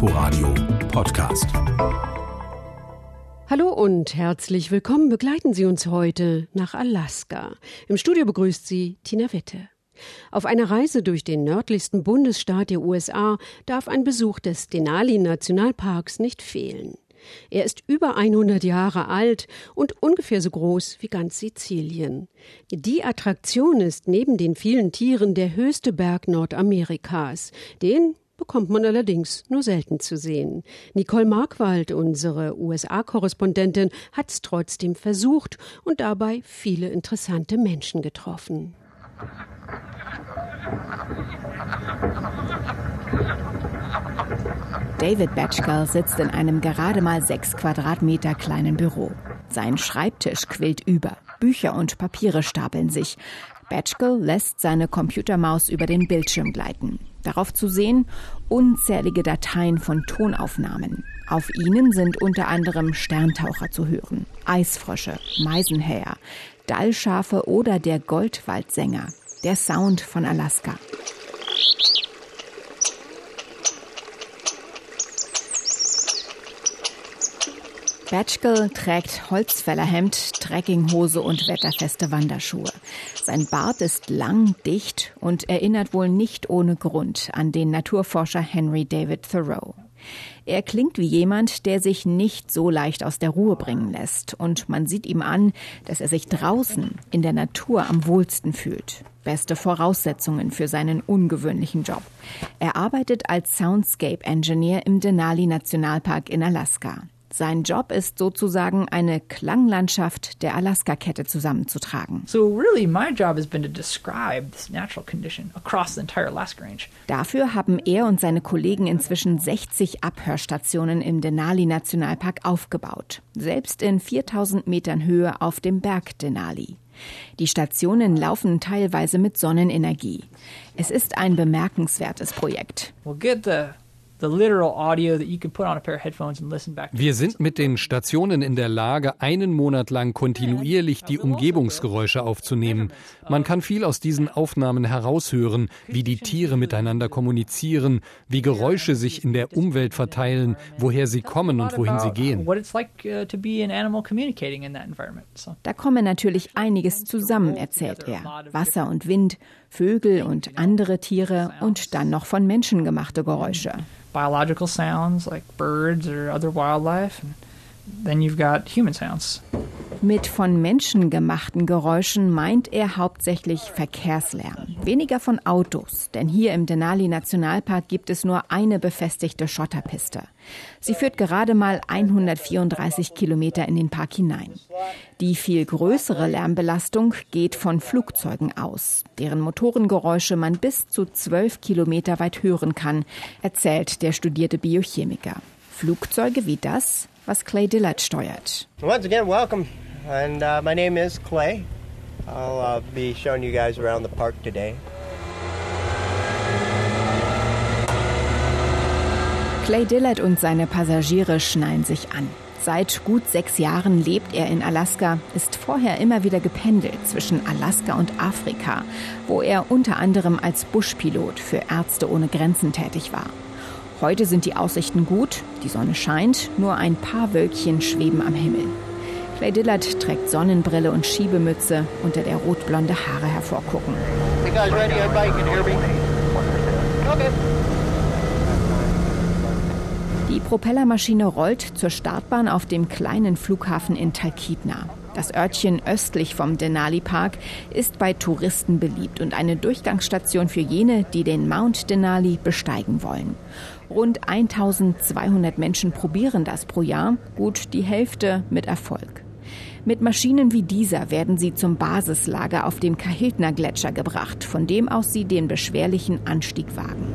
Inforadio Podcast. Hallo und herzlich willkommen. Begleiten Sie uns heute nach Alaska. Im Studio begrüßt Sie Tina Witte. Auf einer Reise durch den nördlichsten Bundesstaat der USA darf ein Besuch des Denali Nationalparks nicht fehlen. Er ist über 100 Jahre alt und ungefähr so groß wie ganz Sizilien. Die Attraktion ist neben den vielen Tieren der höchste Berg Nordamerikas. Den bekommt man allerdings nur selten zu sehen. Nicole Markwald, unsere USA-Korrespondentin, hat es trotzdem versucht und dabei viele interessante Menschen getroffen. David Batchkell sitzt in einem gerade mal sechs Quadratmeter kleinen Büro. Sein Schreibtisch quillt über. Bücher und Papiere stapeln sich. Batchkell lässt seine Computermaus über den Bildschirm gleiten. Darauf zu sehen unzählige Dateien von Tonaufnahmen. Auf ihnen sind unter anderem Sterntaucher zu hören, Eisfrösche, Meisenhäher, Dallschafe oder der Goldwaldsänger, der Sound von Alaska. Batchkel trägt Holzfällerhemd, Trekkinghose und wetterfeste Wanderschuhe. Sein Bart ist lang, dicht und erinnert wohl nicht ohne Grund an den Naturforscher Henry David Thoreau. Er klingt wie jemand, der sich nicht so leicht aus der Ruhe bringen lässt. Und man sieht ihm an, dass er sich draußen in der Natur am wohlsten fühlt. Beste Voraussetzungen für seinen ungewöhnlichen Job. Er arbeitet als Soundscape Engineer im Denali Nationalpark in Alaska. Sein Job ist sozusagen eine Klanglandschaft der Alaska-Kette zusammenzutragen. So really my job has been to describe this natural condition across the entire Alaska Range. Dafür haben er und seine Kollegen inzwischen 60 Abhörstationen im Denali Nationalpark aufgebaut, selbst in 4000 Metern Höhe auf dem Berg Denali. Die Stationen laufen teilweise mit Sonnenenergie. Es ist ein bemerkenswertes Projekt. We'll wir sind mit den Stationen in der Lage, einen Monat lang kontinuierlich die Umgebungsgeräusche aufzunehmen. Man kann viel aus diesen Aufnahmen heraushören, wie die Tiere miteinander kommunizieren, wie Geräusche sich in der Umwelt verteilen, woher sie kommen und wohin sie gehen. Uh, da komme natürlich einiges zusammen, erzählt er. Wasser und Wind, Vögel und andere Tiere und dann noch von Menschen gemachte Geräusche. Biological sounds like birds or other wildlife. And then you've got human sounds. Mit von Menschen gemachten Geräuschen meint er hauptsächlich Verkehrslärm. Weniger von Autos, denn hier im Denali Nationalpark gibt es nur eine befestigte Schotterpiste. Sie führt gerade mal 134 Kilometer in den Park hinein. Die viel größere Lärmbelastung geht von Flugzeugen aus, deren Motorengeräusche man bis zu 12 Kilometer weit hören kann, erzählt der studierte Biochemiker. Flugzeuge wie das, was Clay Dillard steuert. Once again, welcome and uh, my name is Clay. I'll uh, be showing you guys around the park today. Clay Dillard und seine Passagiere schnallen sich an. Seit gut sechs Jahren lebt er in Alaska, ist vorher immer wieder gependelt zwischen Alaska und Afrika, wo er unter anderem als Buschpilot für Ärzte ohne Grenzen tätig war. Heute sind die Aussichten gut, die Sonne scheint, nur ein paar Wölkchen schweben am Himmel. Clay Dillard trägt Sonnenbrille und Schiebemütze, unter der rotblonde Haare hervorgucken. Die Propellermaschine rollt zur Startbahn auf dem kleinen Flughafen in Talkeetna. Das Örtchen östlich vom Denali Park ist bei Touristen beliebt und eine Durchgangsstation für jene, die den Mount Denali besteigen wollen. Rund 1200 Menschen probieren das pro Jahr, gut die Hälfte mit Erfolg. Mit Maschinen wie dieser werden sie zum Basislager auf dem Kahiltner Gletscher gebracht, von dem aus sie den beschwerlichen Anstieg wagen.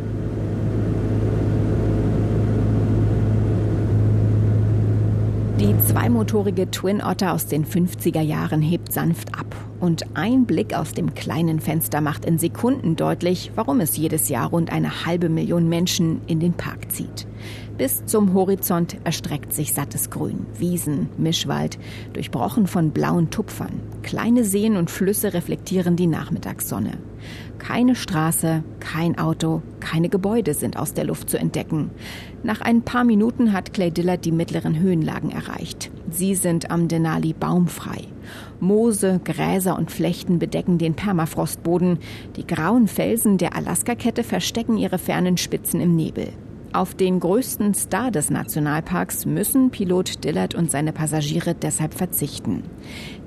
Die zweimotorige Twin Otter aus den 50er Jahren hebt sanft ab Und ein Blick aus dem kleinen Fenster macht in Sekunden deutlich, warum es jedes Jahr rund eine halbe Million Menschen in den Park zieht. Bis zum Horizont erstreckt sich sattes Grün, Wiesen, Mischwald, durchbrochen von blauen Tupfern. Kleine Seen und Flüsse reflektieren die Nachmittagssonne. Keine Straße, kein Auto, keine Gebäude sind aus der Luft zu entdecken. Nach ein paar Minuten hat Clay Dillard die mittleren Höhenlagen erreicht. Sie sind am Denali baumfrei. Moose, Gräser und Flechten bedecken den Permafrostboden. Die grauen Felsen der Alaskakette verstecken ihre fernen Spitzen im Nebel. Auf den größten Star des Nationalparks müssen Pilot Dillard und seine Passagiere deshalb verzichten.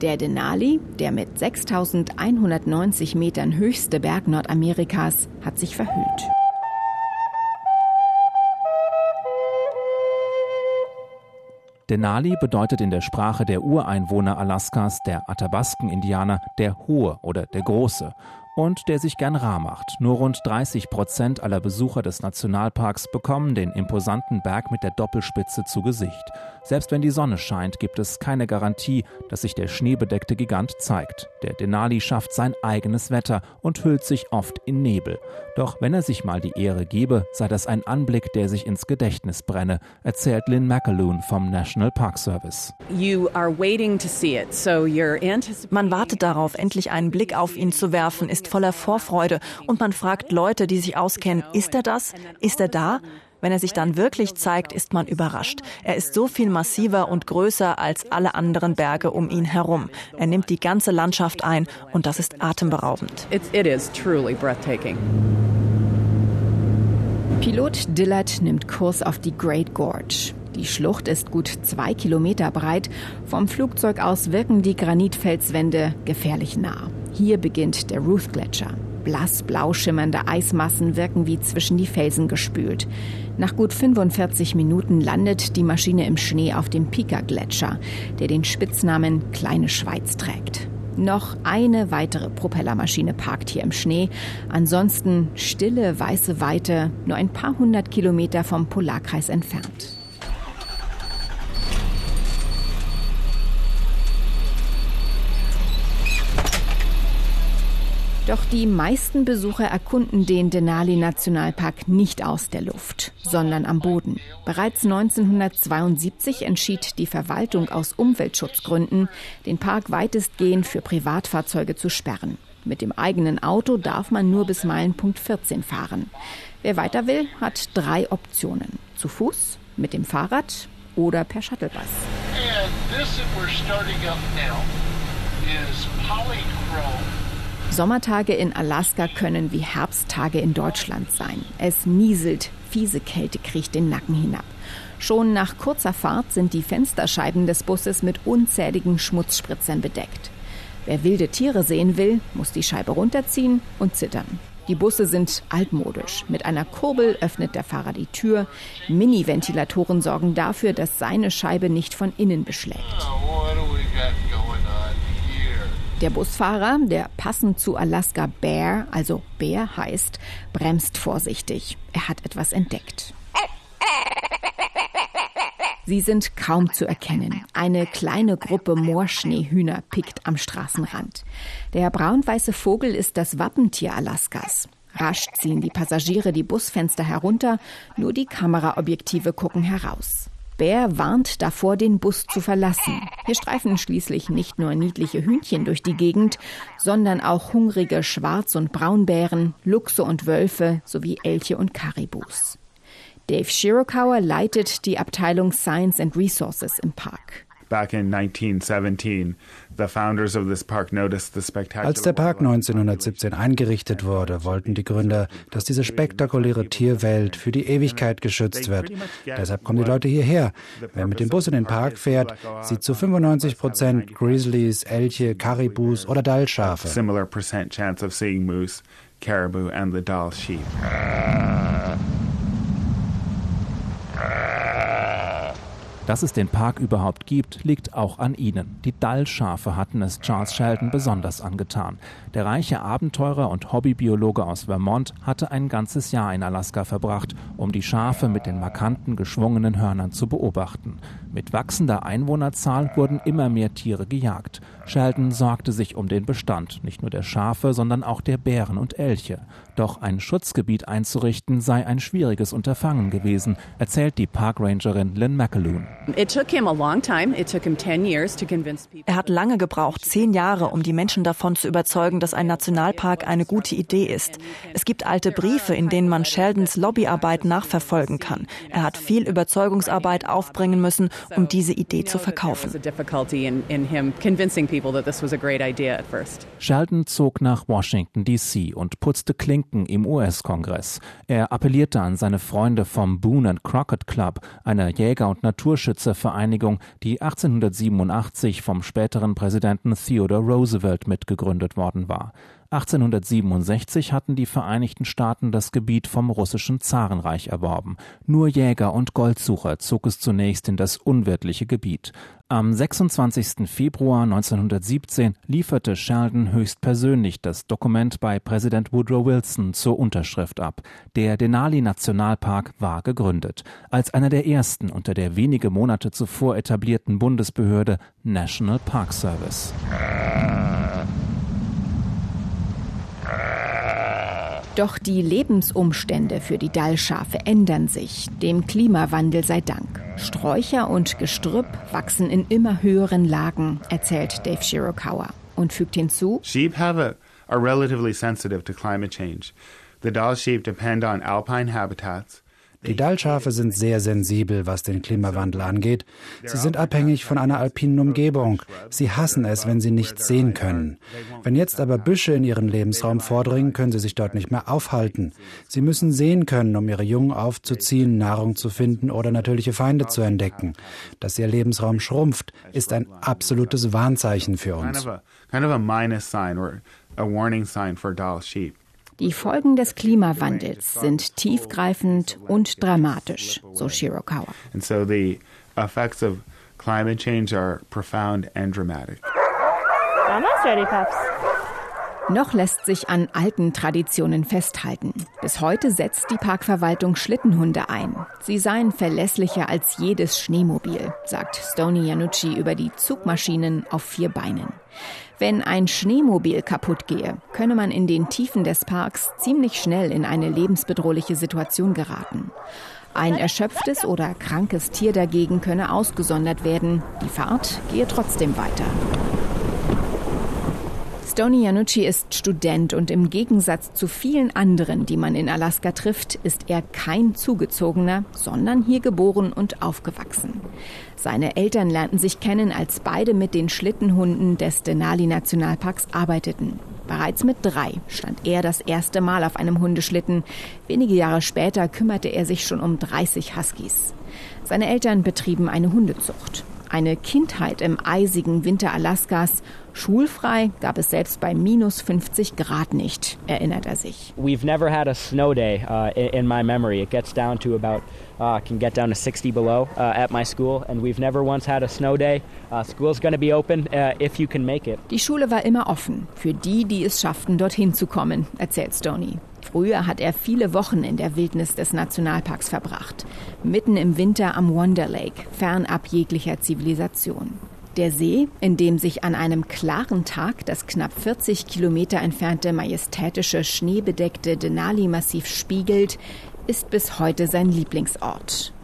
Der Denali, der mit 6190 Metern höchste Berg Nordamerikas, hat sich verhüllt. Denali bedeutet in der Sprache der Ureinwohner Alaskas, der Athabasken-Indianer, der Hohe oder der Große und der sich gern rar macht. Nur rund 30 Prozent aller Besucher des Nationalparks bekommen den imposanten Berg mit der Doppelspitze zu Gesicht. Selbst wenn die Sonne scheint, gibt es keine Garantie, dass sich der schneebedeckte Gigant zeigt. Der Denali schafft sein eigenes Wetter und hüllt sich oft in Nebel. Doch wenn er sich mal die Ehre gebe, sei das ein Anblick, der sich ins Gedächtnis brenne, erzählt Lynn McAloon vom National Park Service. Man wartet darauf, endlich einen Blick auf ihn zu werfen, ist voller Vorfreude und man fragt Leute, die sich auskennen, ist er das? Ist er da? Wenn er sich dann wirklich zeigt, ist man überrascht. Er ist so viel massiver und größer als alle anderen Berge um ihn herum. Er nimmt die ganze Landschaft ein und das ist atemberaubend. It, it is truly breathtaking. Pilot Dillard nimmt Kurs auf die Great Gorge. Die Schlucht ist gut zwei Kilometer breit. Vom Flugzeug aus wirken die Granitfelswände gefährlich nah. Hier beginnt der Ruth-Gletscher. Blassblau schimmernde Eismassen wirken wie zwischen die Felsen gespült. Nach gut 45 Minuten landet die Maschine im Schnee auf dem Pika-Gletscher, der den Spitznamen Kleine Schweiz trägt. Noch eine weitere Propellermaschine parkt hier im Schnee. Ansonsten stille weiße Weite, nur ein paar hundert Kilometer vom Polarkreis entfernt. Doch die meisten Besucher erkunden den Denali Nationalpark nicht aus der Luft, sondern am Boden. Bereits 1972 entschied die Verwaltung aus Umweltschutzgründen, den Park weitestgehend für Privatfahrzeuge zu sperren. Mit dem eigenen Auto darf man nur bis Meilenpunkt 14 fahren. Wer weiter will, hat drei Optionen. Zu Fuß, mit dem Fahrrad oder per Shuttlebus. And this that we're starting up now is polychrome Sommertage in Alaska können wie Herbsttage in Deutschland sein. Es nieselt, fiese Kälte kriecht den Nacken hinab. Schon nach kurzer Fahrt sind die Fensterscheiben des Busses mit unzähligen Schmutzspritzern bedeckt. Wer wilde Tiere sehen will, muss die Scheibe runterziehen und zittern. Die Busse sind altmodisch. Mit einer Kurbel öffnet der Fahrer die Tür. Mini-Ventilatoren sorgen dafür, dass seine Scheibe nicht von innen beschlägt. Der Busfahrer, der passend zu Alaska Bear, also Bär heißt, bremst vorsichtig. Er hat etwas entdeckt. Sie sind kaum zu erkennen. Eine kleine Gruppe Moorschneehühner pickt am Straßenrand. Der braun-weiße Vogel ist das Wappentier Alaskas. Rasch ziehen die Passagiere die Busfenster herunter, nur die Kameraobjektive gucken heraus. Bär warnt davor, den Bus zu verlassen. Hier streifen schließlich nicht nur niedliche Hühnchen durch die Gegend, sondern auch hungrige Schwarz- und Braunbären, Luchse und Wölfe sowie Elche und Karibus. Dave Shirokauer leitet die Abteilung Science and Resources im Park. Back in 1917, als der Park 1917 eingerichtet wurde, wollten die Gründer, dass diese spektakuläre Tierwelt für die Ewigkeit geschützt wird. Deshalb kommen die Leute hierher. Wer mit dem Bus in den Park fährt, sieht zu 95 Prozent Grizzlies, Elche, Karibus oder Dallschafe. Similar percent chance of seeing moose, caribou and the Dall sheep. Dass es den Park überhaupt gibt, liegt auch an ihnen. Die Dallschafe hatten es Charles Sheldon besonders angetan. Der reiche Abenteurer und Hobbybiologe aus Vermont hatte ein ganzes Jahr in Alaska verbracht, um die Schafe mit den markanten, geschwungenen Hörnern zu beobachten. Mit wachsender Einwohnerzahl wurden immer mehr Tiere gejagt. Sheldon sorgte sich um den Bestand, nicht nur der Schafe, sondern auch der Bären und Elche. Doch ein Schutzgebiet einzurichten sei ein schwieriges Unterfangen gewesen, erzählt die Parkrangerin Lynn McAloon. Er hat lange gebraucht, zehn Jahre, um die Menschen davon zu überzeugen, dass ein Nationalpark eine gute Idee ist. Es gibt alte Briefe, in denen man Sheldons Lobbyarbeit nachverfolgen kann. Er hat viel Überzeugungsarbeit aufbringen müssen, um diese Idee zu verkaufen. Sheldon zog nach Washington, D.C. und putzte Klinken im US-Kongress. Er appellierte an seine Freunde vom Boone and Crockett Club, einer Jäger- und Naturschützervereinigung, die 1887 vom späteren Präsidenten Theodore Roosevelt mitgegründet worden war. 1867 hatten die Vereinigten Staaten das Gebiet vom russischen Zarenreich erworben. Nur Jäger und Goldsucher zog es zunächst in das unwirtliche Gebiet. Am 26. Februar 1917 lieferte Sheldon höchstpersönlich das Dokument bei Präsident Woodrow Wilson zur Unterschrift ab. Der Denali Nationalpark war gegründet, als einer der ersten unter der wenige Monate zuvor etablierten Bundesbehörde National Park Service. Doch die Lebensumstände für die Dallschafe ändern sich, dem Klimawandel sei Dank. Sträucher und Gestrüpp wachsen in immer höheren Lagen, erzählt Dave Shirokawa und fügt hinzu: Sheep have a, are relatively sensitive to climate change. The Dall sheep depend on alpine habitats. Die Dallschafe sind sehr sensibel, was den Klimawandel angeht. Sie sind abhängig von einer alpinen Umgebung. Sie hassen es, wenn sie nichts sehen können. Wenn jetzt aber Büsche in ihren Lebensraum vordringen, können sie sich dort nicht mehr aufhalten. Sie müssen sehen können, um ihre Jungen aufzuziehen, Nahrung zu finden oder natürliche Feinde zu entdecken. Dass ihr Lebensraum schrumpft, ist ein absolutes Warnzeichen für uns. Kind of a minus sign or a warning sign for Dall sheep. Die Folgen des Klimawandels sind tiefgreifend und dramatisch, so Shirokawa. And so the effects of climate change are profound and dramatic. Mama's ready, Pups. Noch lässt sich an alten Traditionen festhalten. Bis heute setzt die Parkverwaltung Schlittenhunde ein. Sie seien verlässlicher als jedes Schneemobil, sagt Stony Yanucci über die Zugmaschinen auf vier Beinen. Wenn ein Schneemobil kaputt gehe, könne man in den Tiefen des Parks ziemlich schnell in eine lebensbedrohliche Situation geraten. Ein erschöpftes oder krankes Tier dagegen könne ausgesondert werden. Die Fahrt gehe trotzdem weiter. Stony Yanucci ist Student und im Gegensatz zu vielen anderen, die man in Alaska trifft, ist er kein Zugezogener, sondern hier geboren und aufgewachsen. Seine Eltern lernten sich kennen, als beide mit den Schlittenhunden des Denali Nationalparks arbeiteten. Bereits mit drei stand er das erste Mal auf einem Hundeschlitten. Wenige Jahre später kümmerte er sich schon um 30 Huskies. Seine Eltern betrieben eine Hundezucht. Eine Kindheit im eisigen Winter Alaskas. Schulfrei gab es selbst bei minus 50 Grad nicht, erinnert er sich. We've never had a snow day uh, in my memory. It gets down to about uh, can get down to 60 below uh, at my school, and we've never once had a snow day. Uh, school's going to be open uh, if you can make it. Die Schule war immer offen für die, die es schafften, dorthin zu kommen, erzählt Stoney. Früher hat er viele Wochen in der Wildnis des Nationalparks verbracht, mitten im Winter am Wonder Lake, fernab jeglicher Zivilisation. Der See, in dem sich an einem klaren Tag das knapp 40 Kilometer entfernte majestätische schneebedeckte Denali-Massiv spiegelt, ist bis heute sein Lieblingsort.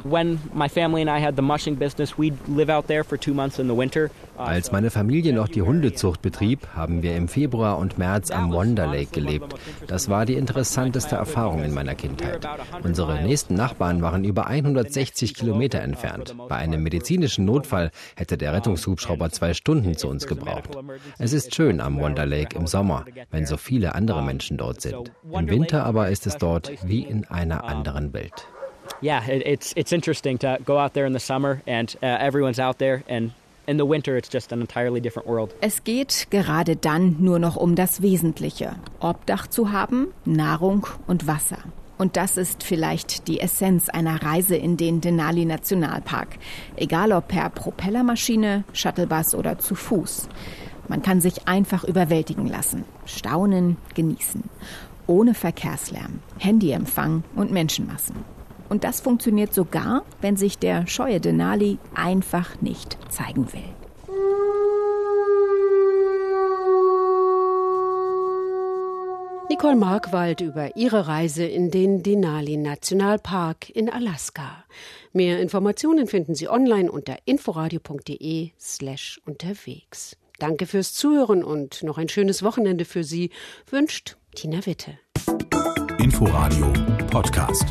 Als meine Familie noch die Hundezucht betrieb, haben wir im Februar und März am Wonder Lake gelebt. Das war die interessanteste Erfahrung in meiner Kindheit. Unsere nächsten Nachbarn waren über 160 Kilometer entfernt. Bei einem medizinischen Notfall hätte der Rettungshubschrauber zwei Stunden zu uns gebraucht. Es ist schön am Wonder Lake im Sommer, wenn so viele andere Menschen dort sind. Im Winter aber ist es dort wie in einer anderen Welt. Yeah, it, it's it's interesting to go out there in the summer and uh, everyone's out there and in the winter it's just an entirely different world. Es geht gerade dann nur noch um das Wesentliche: Obdach zu haben, Nahrung und Wasser. Und das ist vielleicht die Essenz einer Reise in den Denali Nationalpark. Egal ob per Propellermaschine, Shuttlebus oder zu Fuß. Man kann sich einfach überwältigen lassen, staunen, genießen. Ohne Verkehrslärm, Handyempfang und Menschenmassen. Und das funktioniert sogar, wenn sich der scheue Denali einfach nicht zeigen will. Nicole Markwald über ihre Reise in den Denali Nationalpark in Alaska. Mehr Informationen finden Sie online unter inforadio.de slash unterwegs. Danke fürs Zuhören und noch ein schönes Wochenende für Sie wünscht Tina Witte. Inforadio Podcast.